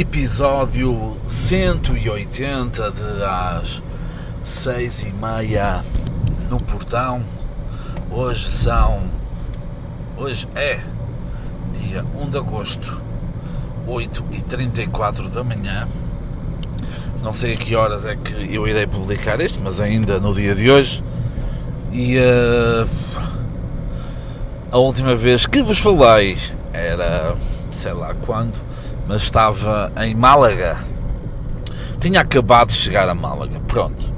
episódio 180 de às seis e meia no portão. Hoje são. Hoje é dia 1 de agosto, 8 e 34 da manhã. Não sei a que horas é que eu irei publicar isto, mas ainda no dia de hoje. E uh, a última vez que vos falei era sei lá quando, mas estava em Málaga. Tinha acabado de chegar a Málaga. Pronto.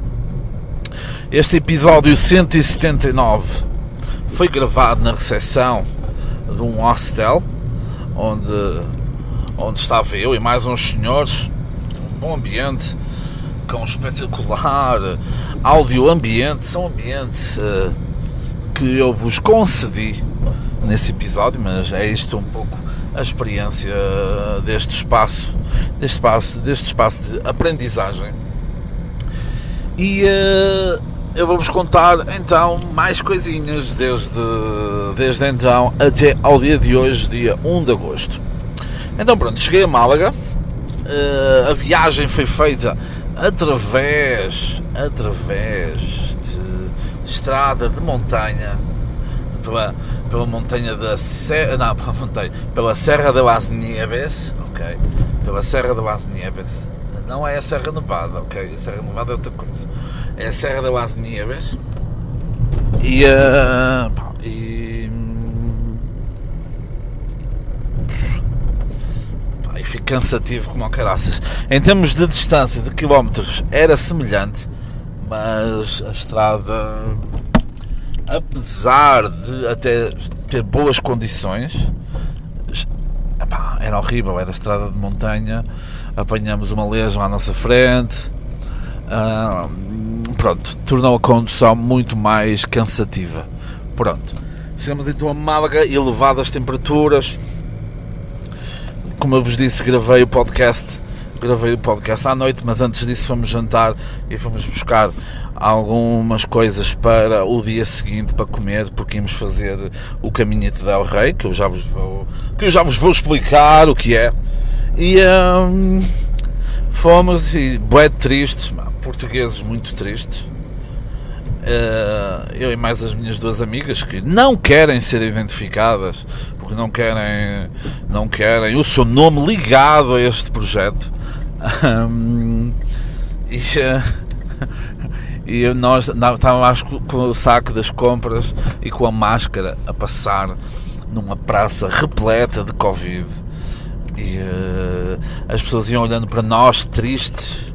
Este episódio 179 foi gravado na recepção de um hostel onde, onde estava eu e mais uns senhores. Um bom ambiente, com um espetacular áudio ambiente. São ambiente uh, que eu vos concedi nesse episódio, mas é isto um pouco a experiência deste espaço, deste espaço, deste espaço de aprendizagem. E uh, eu vou-vos contar então mais coisinhas desde, desde então até ao dia de hoje, dia 1 de agosto. Então pronto, cheguei a Málaga, uh, a viagem foi feita através, através de estrada de montanha pela, pela montanha da Serra, não, pela montanha, pela Serra de las Nieves, ok? Pela Serra de las Nieves. Não é a Serra Nevada, ok? A Serra Nevada é outra coisa. É a Serra de las Nieves. E, uh, pá, e, pá, e fico cansativo como ao caraças. Em termos de distância de quilómetros era semelhante, mas a estrada apesar de até ter boas condições, era horrível, era estrada de montanha, apanhamos uma lesma à nossa frente, uh, pronto, tornou a condução muito mais cansativa. Pronto, chegamos então a Málaga, elevadas temperaturas, como eu vos disse, gravei o podcast gravei o podcast à noite, mas antes disso fomos jantar e fomos buscar algumas coisas para o dia seguinte para comer, porque íamos fazer o caminho de Del Rey, que eu já vos vou, que eu já vos vou explicar o que é. E hum, fomos e bué tristes, portugueses muito tristes. Uh, eu e mais as minhas duas amigas que não querem ser identificadas porque não querem não querem o seu nome ligado a este projeto e, uh, e nós estávamos com o saco das compras e com a máscara a passar numa praça repleta de Covid. E uh, as pessoas iam olhando para nós tristes,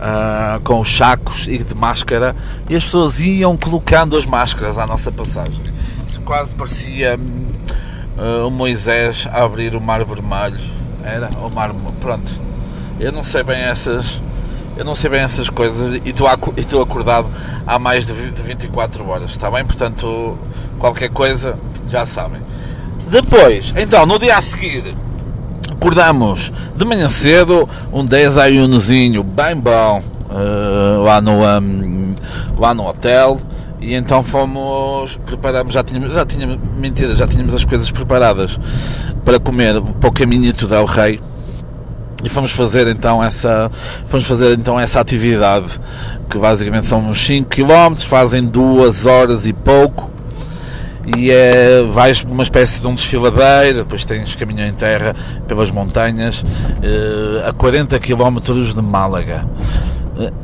uh, com os sacos e de máscara, e as pessoas iam colocando as máscaras à nossa passagem. Isso quase parecia uh, o Moisés a abrir o Mar Vermelho. Era o Mar. Pronto. Eu não sei bem essas eu não sei bem essas coisas e estou acordado há mais de 24 horas, está bem? Portanto, qualquer coisa já sabem. Depois, então, no dia a seguir, acordamos de manhã cedo, um desayunozinho bem bom uh, lá, no, um, lá no hotel. E então fomos, preparamos, já tínhamos, já tínhamos, mentira, já tínhamos as coisas preparadas para comer para o caminho do Rei e fomos fazer então essa fomos fazer então essa atividade que basicamente são uns 5 km fazem duas horas e pouco e é, vais uma espécie de um desfiladeiro depois tens caminho em terra pelas montanhas eh, a 40 km de Málaga.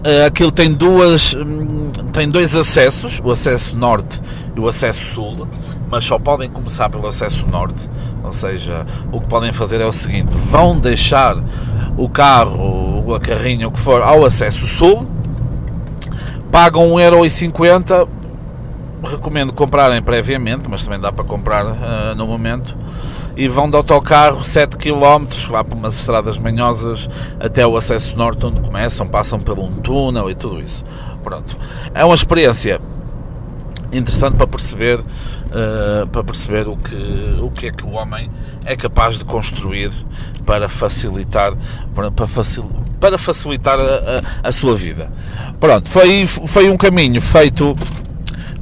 Eh, aquilo tem duas hum, tem dois acessos o acesso norte e o acesso sul mas só podem começar pelo acesso norte ou seja, o que podem fazer é o seguinte: vão deixar o carro, a carrinha, o que for, ao acesso sul, pagam 1,50€. Recomendo comprarem previamente, mas também dá para comprar uh, no momento. E vão de autocarro 7 km, lá por umas estradas manhosas até o acesso norte, onde começam, passam por um túnel e tudo isso. Pronto. É uma experiência interessante para perceber uh, para perceber o que o que é que o homem é capaz de construir para facilitar para, para, facil, para facilitar a, a, a, sua vida pronto foi foi um caminho feito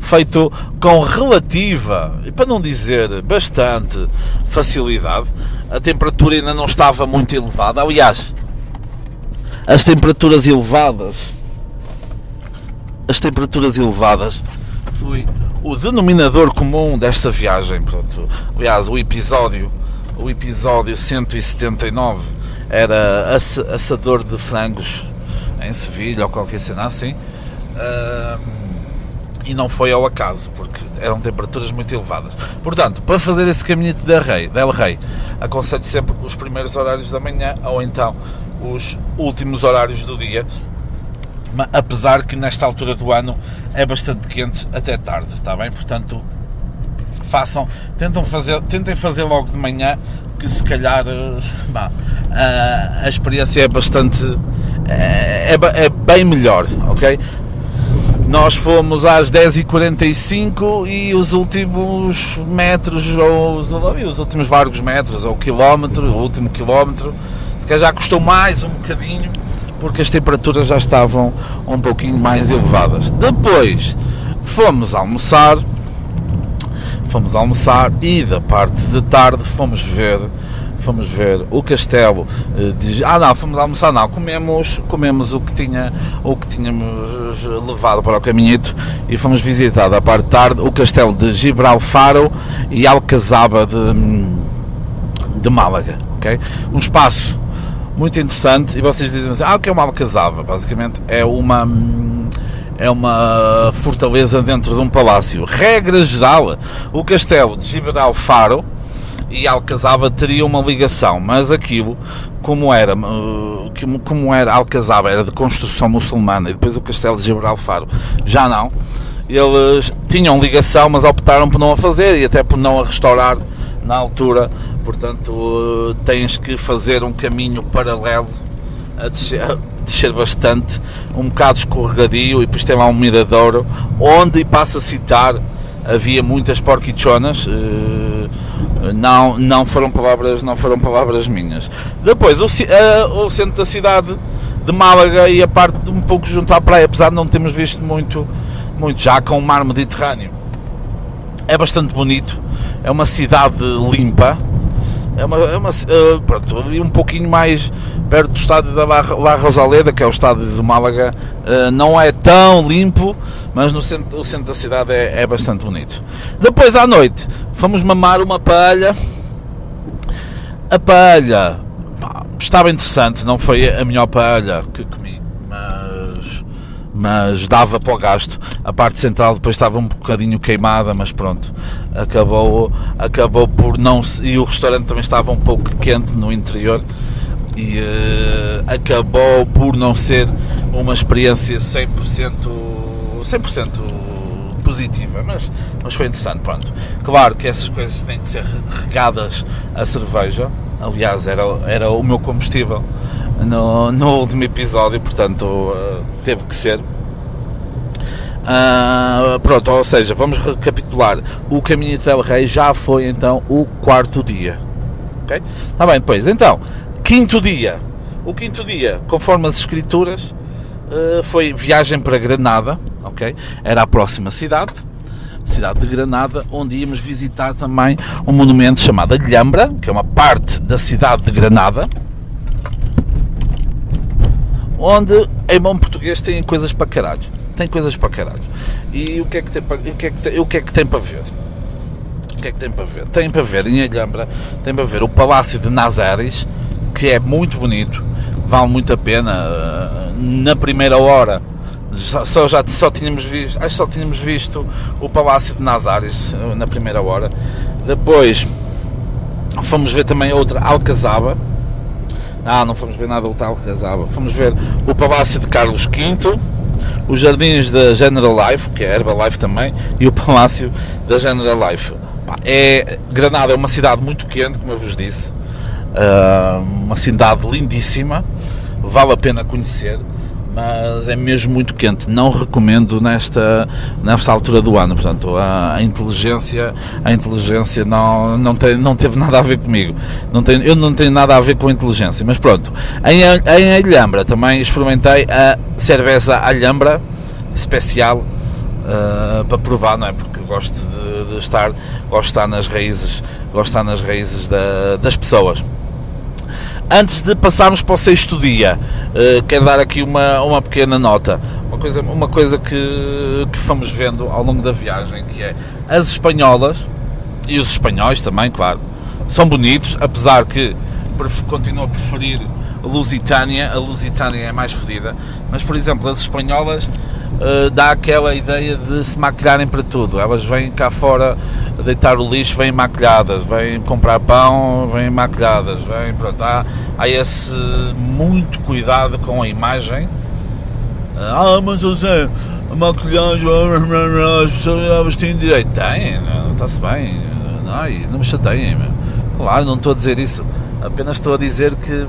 feito com relativa, e para não dizer bastante facilidade. A temperatura ainda não estava muito elevada. Aliás, as temperaturas elevadas, as temperaturas elevadas foi o denominador comum desta viagem. Pronto, aliás, o episódio, o episódio 179 era assador de frangos em Sevilha ou qualquer cena assim. Uh, e não foi ao acaso, porque eram temperaturas muito elevadas. Portanto, para fazer esse caminho de Del Del Rey aconselho sempre os primeiros horários da manhã ou então os últimos horários do dia, apesar que nesta altura do ano é bastante quente até tarde, está bem? Portanto, façam, tentam fazer, tentem fazer logo de manhã, que se calhar eh, a, a experiência é bastante é, é, é bem melhor, ok? Nós fomos às 10h45 e os últimos metros, ou os últimos vários metros, ou quilómetro, o último quilómetro, se calhar já custou mais um bocadinho, porque as temperaturas já estavam um pouquinho mais elevadas. Depois fomos almoçar, fomos almoçar e da parte de tarde fomos ver fomos ver o castelo eh, de... ah não, fomos almoçar não, comemos, comemos o que tinha o que tínhamos levado para o caminhito e fomos visitar da parte de tarde o castelo de Gibralfaro e Alcazaba de, de Málaga, ok? Um espaço muito interessante e vocês dizem assim, ah o que é uma Alcazaba? Basicamente é uma é uma fortaleza dentro de um palácio. Regra geral, o castelo de Gibralfaro e Alcazaba teria uma ligação, mas aquilo, como era, eh, como era Alcazaba, era de construção muçulmana e depois o castelo de Gibralfaro já não, eles tinham ligação, mas optaram por não a fazer e até por não a restaurar na altura, portanto tens que fazer um caminho paralelo a descer, a descer bastante, um bocado escorregadio e depois tem lá um miradouro onde, passa a citar, havia muitas porquichonas, eh, não, não, foram palavras, não foram palavras minhas. Depois, o, o centro da cidade de Málaga e a parte um pouco junto à praia, apesar de não termos visto muito, muito já com o mar Mediterrâneo. É bastante bonito, é uma cidade limpa, é uma, é uma uh, pronto, um pouquinho mais perto do estádio da La Rosaleda, que é o estádio de Málaga, uh, não é tão limpo, mas no centro, o centro da cidade é, é bastante bonito. Depois à noite fomos mamar uma palha. A palha estava interessante, não foi a melhor palha que comi, mas, dava para o gasto. A parte central depois estava um bocadinho queimada, mas pronto, acabou, acabou por não. E o restaurante também estava um pouco quente no interior e uh, acabou por não ser uma experiência 100% 100% positiva, mas, mas foi interessante, pronto. Claro que essas coisas têm que ser regadas a cerveja, aliás, era, era o meu combustível no, no último episódio, portanto, uh, teve que ser. Uh, pronto, ou seja, vamos recapitular. O Caminho de El Rei já foi então o quarto dia. Ok? Está bem, depois. Então, quinto dia. O quinto dia, conforme as escrituras, uh, foi viagem para Granada ok? Era a próxima cidade, cidade de Granada, onde íamos visitar também um monumento chamado Alhambra, que é uma parte da cidade de Granada, onde em bom português tem coisas para caralho. Tem coisas para caralho. E o que é que tem para, o que é que tem, o que é que tem para ver? O que é que tem para ver? Tem para ver em Alhambra, tem para ver o Palácio de Nazares, que é muito bonito, vale muito a pena. Eh, na primeira hora só, já, só tínhamos visto, acho que só tínhamos visto o Palácio de Nazares eh, na primeira hora. Depois fomos ver também outra Alcazaba. Ah, não fomos ver nada outra Alcazaba. Fomos ver o Palácio de Carlos V, os jardins da General Life, que é Herbalife também, e o Palácio da General Life. É, Granada é uma cidade muito quente, como eu vos disse, uh, uma cidade lindíssima, vale a pena conhecer mas é mesmo muito quente. Não recomendo nesta, nesta altura do ano. Portanto, a, a inteligência, a inteligência não, não, tem, não teve nada a ver comigo. Não tem, eu não tenho nada a ver com a inteligência. Mas pronto, em, em Alhambra também experimentei a cerveja Alhambra especial uh, para provar, não é? Porque gosto de, de, estar, gosto de estar nas raízes, gosto de estar nas raízes da, das pessoas. Antes de passarmos para o sexto dia, uh, quero dar aqui uma, uma pequena nota. Uma coisa, uma coisa que, que fomos vendo ao longo da viagem, que é as espanholas, e os espanhóis também, claro, são bonitos, apesar que continuo a preferir Lusitânia, a Lusitânia é mais fodida, mas por exemplo, as espanholas uh, dá aquela ideia de se maquilharem para tudo. Elas vêm cá fora deitar o lixo, vêm maquilhadas, vêm comprar pão, vêm maquilhadas, vêm, pronto, há, há esse muito cuidado com a imagem. Ah, mas José, a maquilhagem, as pessoas têm direito. Tem, está-se bem, não, não me chateiem, claro, não estou a dizer isso Apenas estou a dizer que.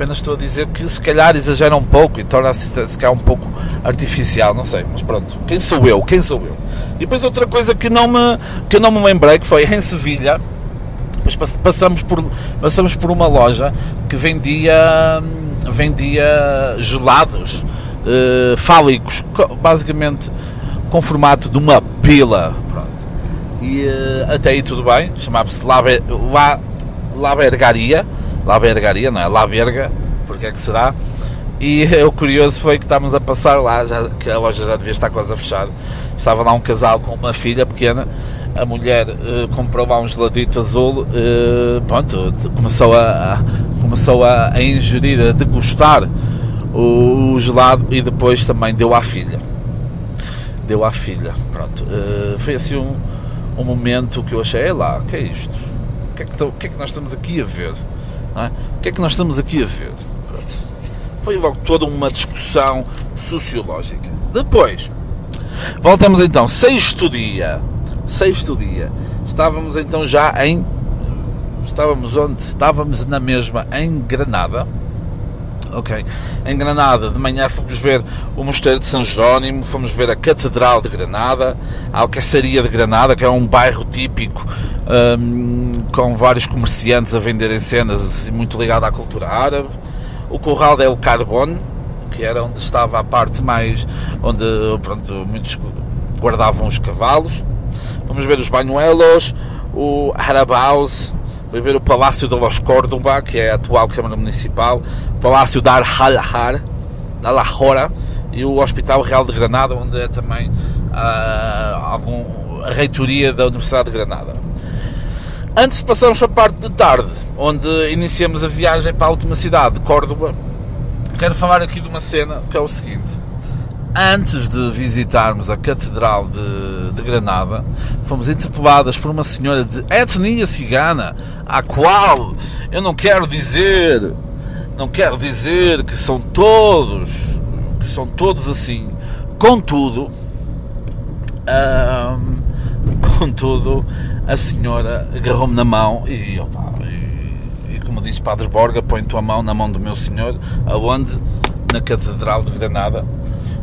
Apenas estou a dizer que se calhar exagera um pouco e torna-se se calhar um pouco artificial, não sei, mas pronto. Quem sou eu? Quem sou eu? E depois outra coisa que não me, que não me lembrei, que foi em Sevilha, passamos por, passamos por uma loja que vendia, vendia gelados uh, fálicos, basicamente com formato de uma pila. Pronto. E uh, até aí tudo bem, chamava-se Lave, La, Lavergaria, Lavergaria, não é? Laverga, porque é que será? E o curioso foi que estávamos a passar lá, já, que a loja já devia estar quase a fechar. Estava lá um casal com uma filha pequena. A mulher uh, comprou lá um geladito azul. Uh, pronto, começou a, a começou a, a, ingerir, a degustar o, o, gelado e depois também deu à filha. Deu à filha. Pronto, uh, foi assim um, um momento que eu achei, é lá, que é isto? que é que, o que, é que nós estamos aqui a ver? É? O que é que nós estamos aqui a ver? Pronto. Foi logo toda uma discussão sociológica. Depois, voltamos então, sexto dia. Sexto dia. Estávamos então já em. Estávamos onde? Estávamos na mesma, em Granada ok? Em Granada, de manhã fomos ver o Mosteiro de São Jerónimo, fomos ver a Catedral de Granada, a Alcaçaria de Granada, que é um bairro típico um, com vários comerciantes a venderem cenas assim, muito ligado à cultura árabe. O Corral del Carbone, que era onde estava a parte mais onde pronto, muitos guardavam os cavalos. Vamos ver os banhuelos, o Harabaus, Fui ver o Palácio de Los Córdoba, que é a atual Câmara Municipal, o Palácio da Al-Har, da Lahora, e o Hospital Real de Granada, onde é também uh, algum, a reitoria da Universidade de Granada. Antes passamos para a parte de tarde, onde iniciamos a viagem para a última cidade, Córdoba. Quero falar aqui de uma cena que é o seguinte antes de visitarmos a Catedral de, de, Granada, fomos interpeladas por uma senhora de etnia cigana, a qual eu não quero dizer, não quero dizer que são todos, que são todos assim. Contudo, hum, contudo, a senhora agarrou-me na mão e, opa, e, e, como diz Padre Borga, põe tua mão na mão do meu senhor, aonde? Na Catedral de Granada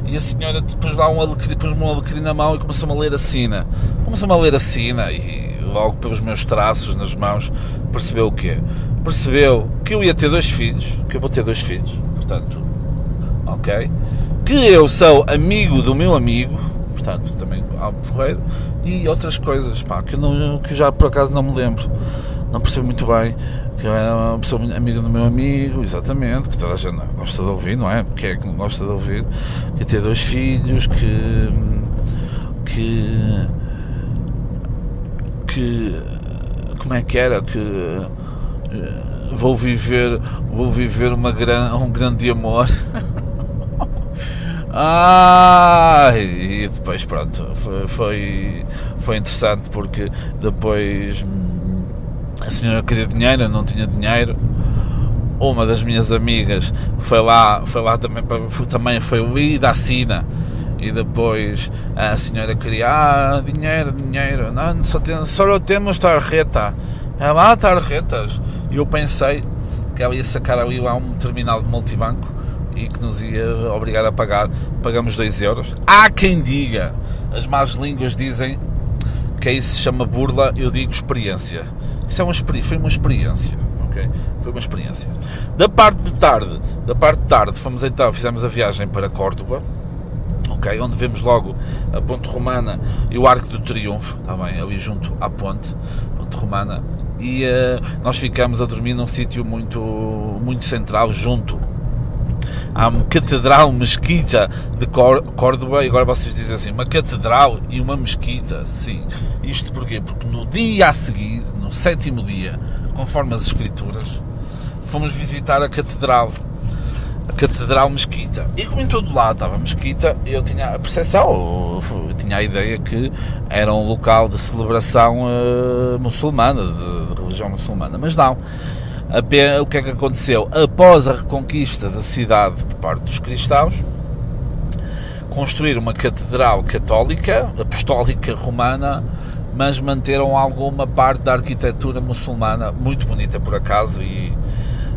e a senhora depois dá um alecrim, pôs-me um alecrim na mão e começou-me a ler a sina. Começou-me a ler a sina e logo pelos meus traços nas mãos percebeu o quê? Percebeu que eu ia ter dois filhos, que eu vou ter dois filhos, portanto, ok? Que eu sou amigo do meu amigo, portanto, também ao porreiro, e outras coisas, pá, que, não, que já por acaso não me lembro, não percebo muito bem que é uma pessoa amiga do meu amigo, exatamente, que toda a gente gosta de ouvir, não é? Porque é que não gosta de ouvir, que ter dois filhos, que. que. que. como é que era? Que. Eh, vou viver, vou viver uma gran, um grande amor. ah, e depois pronto, foi, foi, foi interessante porque depois a senhora queria dinheiro, eu não tinha dinheiro. Uma das minhas amigas foi lá, foi lá também, foi, também foi o da Sina e depois a senhora queria ah, dinheiro, dinheiro, não, só, tem, só temos tarjeta. Ela, ah, tarjetas. E eu pensei que ela ia sacar ali lá um terminal de multibanco e que nos ia obrigar a pagar. Pagamos 2 euros. Há quem diga, as más línguas dizem que aí se chama burla, eu digo experiência. Isso é uma, foi uma experiência. Okay? Foi uma experiência. Da parte de tarde, da parte de tarde, fomos então, fizemos a viagem para Córdoba. ok? Onde vemos logo a Ponte Romana e o Arco do Triunfo, está bem, ali junto à ponte, Ponte Romana, e uh, nós ficamos a dormir num sítio muito, muito central, junto à Catedral Mesquita de Córdoba, e agora vocês dizem assim, uma catedral e uma mesquita, sim. Isto porquê? Porque no dia a seguir, no sétimo dia, conforme as escrituras, fomos visitar a catedral a Catedral Mesquita. E como em todo lado estava Mesquita, eu tinha a percepção, eu tinha a ideia que era um local de celebração uh, muçulmana, de, de, religião muçulmana. Mas não. O que é que aconteceu? Após a reconquista da cidade por parte dos cristãos, construíram uma catedral católica, apostólica romana, mas manteram alguma parte da arquitetura muçulmana, muito bonita por acaso, e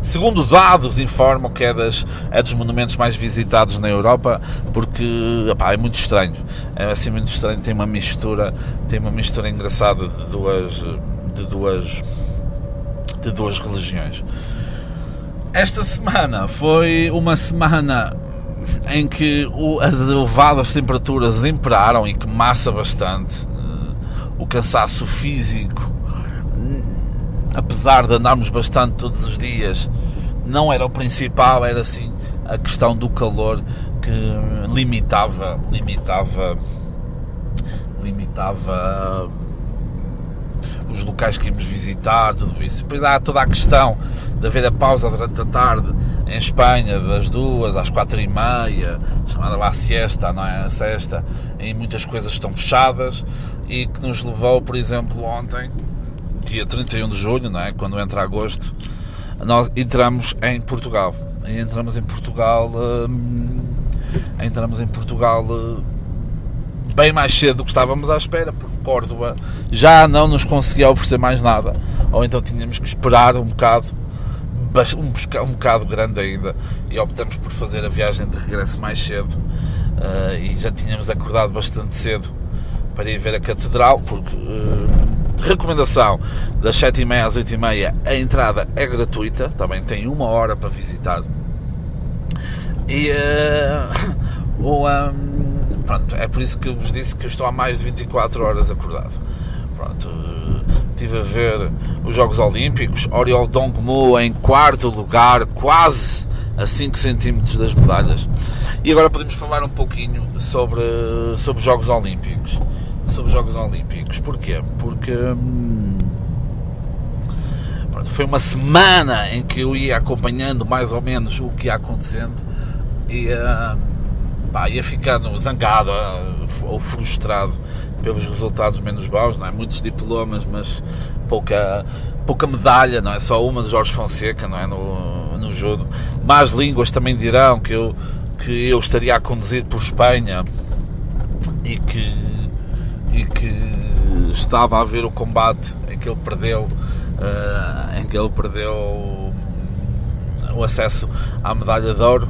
segundo dados informam que é, das, é dos monumentos mais visitados na Europa porque opá, é muito estranho é assim muito estranho tem uma mistura tem uma mistura engraçada de duas de duas de duas religiões. Esta semana foi uma semana em que as elevadas temperaturas imperaram e que massa bastante o cansaço físico apesar de andarmos bastante todos os dias, não era o principal, era assim a questão do calor que limitava, limitava, limitava os locais que íamos visitar, tudo isso. Depois há toda a questão de haver a pausa durante a tarde em Espanha, das duas às quatro e meia, chamada lá siesta, não é? A sexta, e muitas coisas estão fechadas e que nos levou, por exemplo, ontem dia 31 de julho, não é? quando entra agosto, nós entramos em Portugal. E entramos em Portugal. Hum, entramos em Portugal hum, bem mais cedo do que estávamos à espera, porque Córdoba já não nos conseguia oferecer mais nada, ou então tínhamos que esperar um bocado, um, um bocado grande ainda, e optamos por fazer a viagem de regresso mais cedo. Uh, e já tínhamos acordado bastante cedo para ir ver a catedral, porque uh, Recomendação: das 7h30 às 8h30 a entrada é gratuita, também tem uma hora para visitar. E uh, o, um, pronto, é por isso que eu vos disse que eu estou há mais de 24 horas acordado. Pronto, estive a ver os Jogos Olímpicos, Oriol Dongmu em quarto lugar, quase a 5 centímetros das medalhas. E agora podemos falar um pouquinho sobre, sobre os Jogos Olímpicos sobre os Jogos Olímpicos. Porquê? Porque hum, pronto, foi uma semana em que eu ia acompanhando mais ou menos o que ia acontecendo e hum, pá, ia ficando zangado ou frustrado pelos resultados menos bons, não é? muitos diplomas, mas pouca, pouca medalha, não é? Só uma de Jorge Fonseca, não é? No, no judo. Más línguas também dirão que eu, que eu estaria a conduzir por Espanha e que e que estava a ver o combate em que ele perdeu uh, em que ele perdeu o acesso à medalha de ouro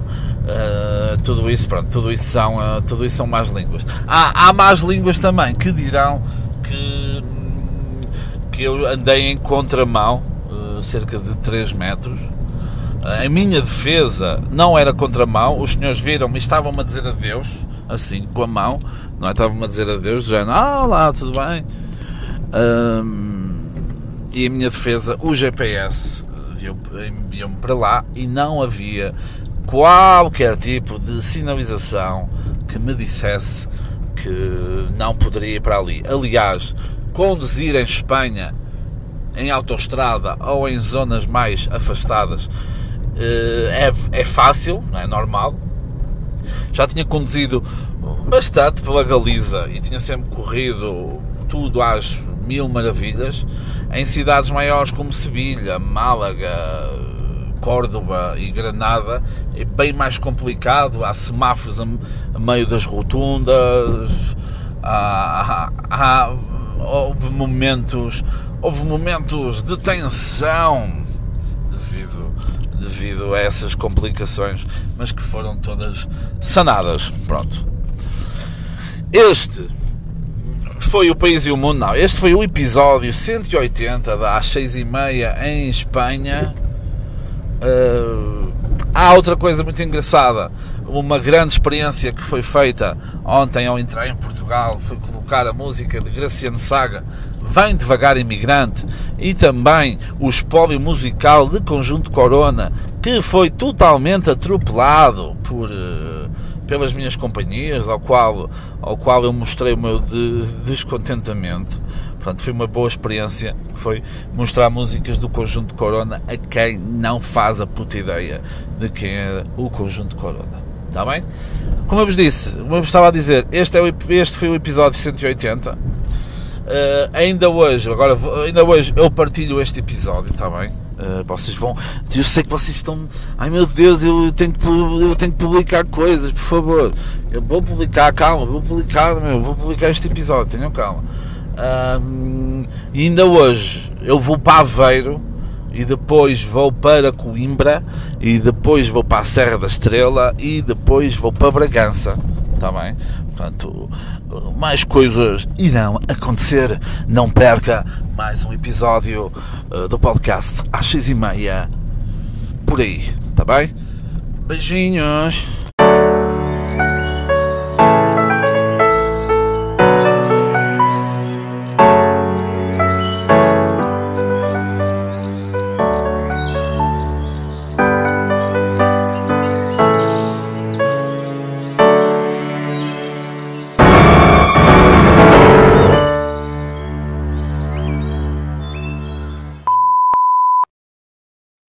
uh, tudo isso pronto tudo isso são uh, tudo isso são más línguas há, há más línguas também que dirão que que eu andei em contramão cerca de 3 metros a minha defesa não era contramão os senhores viram-me e estavam-me a dizer adeus assim, com a mão, não é? Estava-me a dizer adeus, já, ah, olá, tudo bem? Um, e a minha defesa, o GPS enviou-me para lá e não havia qualquer tipo de sinalização que me dissesse que não poderia ir para ali. Aliás, conduzir em Espanha em autoestrada ou em zonas mais afastadas eh, é, é fácil, é normal, já tinha conduzido bastante pela Galiza e tinha sempre corrido tudo às mil maravilhas em cidades maiores como Sevilha, Málaga, Córdoba e Granada é bem mais complicado. Há semáforos a, meio das rotundas, há, há, há, houve momentos, houve momentos de tensão devido devido a essas complicações, mas que foram todas sanadas. Pronto. Este foi o País e o Mundo, não. Este foi o episódio 180 da às 6 e meia em Espanha uh, Há outra coisa muito engraçada, uma grande experiência que foi feita ontem ao entrar em Portugal, foi colocar a música de Graciano Saga, Vem Devagar Imigrante, e também o espólio musical de Conjunto Corona, que foi totalmente atropelado por, uh, pelas minhas companhias, ao qual, ao qual eu mostrei o meu de, descontentamento. Portanto, foi uma boa experiência. Foi mostrar músicas do Conjunto Corona a quem não faz a puta ideia de quem era o Conjunto Corona. Está bem? Como eu vos disse, como eu vos estava a dizer, este, é o, este foi o episódio 180. Uh, eh, ainda hoje, agora ainda hoje eu partilho este episódio, está bem? Uh, vocês vão. Eu sei que vocês estão. Ai meu Deus, eu tenho que, eu tenho que publicar coisas, por favor. Eu vou publicar, calma, vou publicar, meu, vou publicar este episódio, tenham calma. Ainda hoje eu vou para Aveiro e depois vou para Coimbra e depois vou para a Serra da Estrela e depois vou para Bragança. Está bem? Portanto, mais coisas irão acontecer. Não perca mais um episódio uh, do podcast às seis e meia por aí. Está bem? Beijinhos.